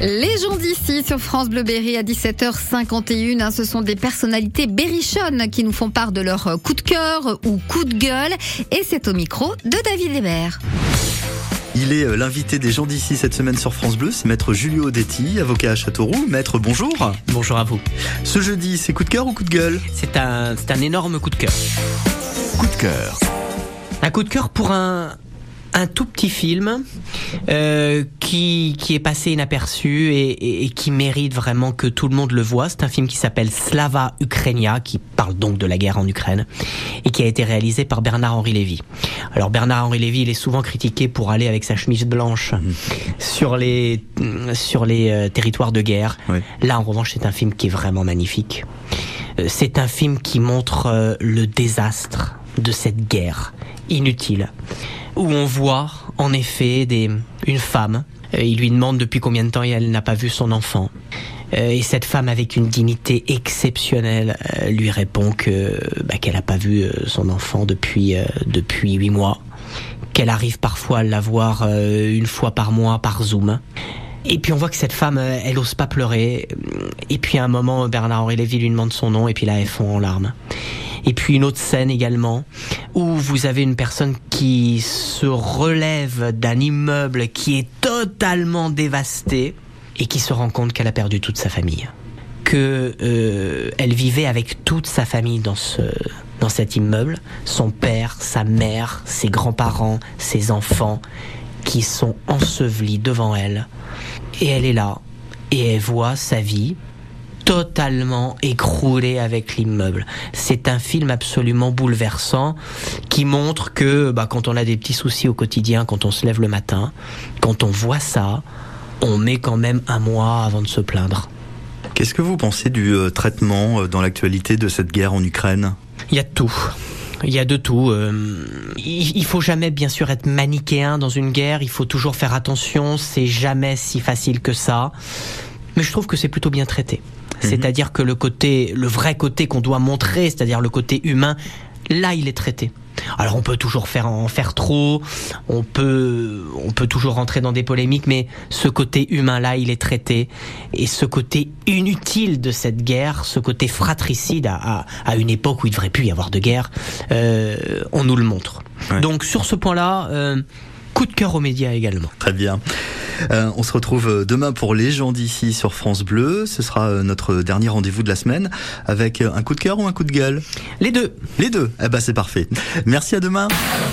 Les gens d'ici sur France Bleu Berry à 17h51, hein, ce sont des personnalités berrichonnes qui nous font part de leur coup de cœur ou coup de gueule. Et c'est au micro de David Hébert. Il est euh, l'invité des gens d'ici cette semaine sur France Bleu, c'est maître Julio Detti, avocat à Châteauroux. Maître, bonjour. Bonjour à vous. Ce jeudi, c'est coup de cœur ou coup de gueule? C'est un, c'est un énorme coup de cœur. Coup de cœur. Un coup de cœur pour un, un tout petit film euh, qui, qui est passé inaperçu et, et, et, qui mérite vraiment que tout le monde le voit. C'est un film qui s'appelle Slava Ukrainia, qui parle donc de la guerre en Ukraine, et qui a été réalisé par Bernard-Henri Lévy. Alors Bernard-Henri Lévy, il est souvent critiqué pour aller avec sa chemise blanche mmh. sur les, sur les euh, territoires de guerre. Oui. Là, en revanche, c'est un film qui est vraiment magnifique. Euh, c'est un film qui montre euh, le désastre de cette guerre inutile où on voit en effet des, une femme. Euh, il lui demande depuis combien de temps elle n'a pas vu son enfant. Euh, et cette femme avec une dignité exceptionnelle euh, lui répond que bah, qu'elle n'a pas vu son enfant depuis depuis huit mois, qu'elle arrive parfois à la voir une fois par mois par Zoom. Et puis on voit que cette femme, elle ose pas pleurer. Et puis à un moment, Bernard-Henri Lévy lui demande son nom et puis là, elle fond en larmes. Et puis une autre scène également où vous avez une personne qui se relève d'un immeuble qui est totalement dévasté et qui se rend compte qu'elle a perdu toute sa famille. Que euh, elle vivait avec toute sa famille dans ce dans cet immeuble, son père, sa mère, ses grands-parents, ses enfants qui sont ensevelis devant elle. Et elle est là et elle voit sa vie totalement écroulé avec l'immeuble. C'est un film absolument bouleversant qui montre que bah, quand on a des petits soucis au quotidien, quand on se lève le matin, quand on voit ça, on met quand même un mois avant de se plaindre. Qu'est-ce que vous pensez du euh, traitement euh, dans l'actualité de cette guerre en Ukraine? Il y a tout. Il y a de tout. Euh, il faut jamais, bien sûr, être manichéen dans une guerre. Il faut toujours faire attention. C'est jamais si facile que ça. Mais je trouve que c'est plutôt bien traité. Mhm. C'est-à-dire que le côté, le vrai côté qu'on doit montrer, c'est-à-dire le côté humain, là, il est traité. Alors on peut toujours faire en faire trop, on peut on peut toujours rentrer dans des polémiques, mais ce côté humain là, il est traité et ce côté inutile de cette guerre, ce côté fratricide à, à, à une époque où il devrait plus y avoir de guerre, euh, on nous le montre. Ouais. Donc sur ce point-là, euh, coup de cœur aux médias également. Très bien. Euh, on se retrouve demain pour les gens d'ici sur France Bleu. Ce sera notre dernier rendez-vous de la semaine avec un coup de cœur ou un coup de gueule? Les deux. Les deux. Eh ben c'est parfait. Merci à demain.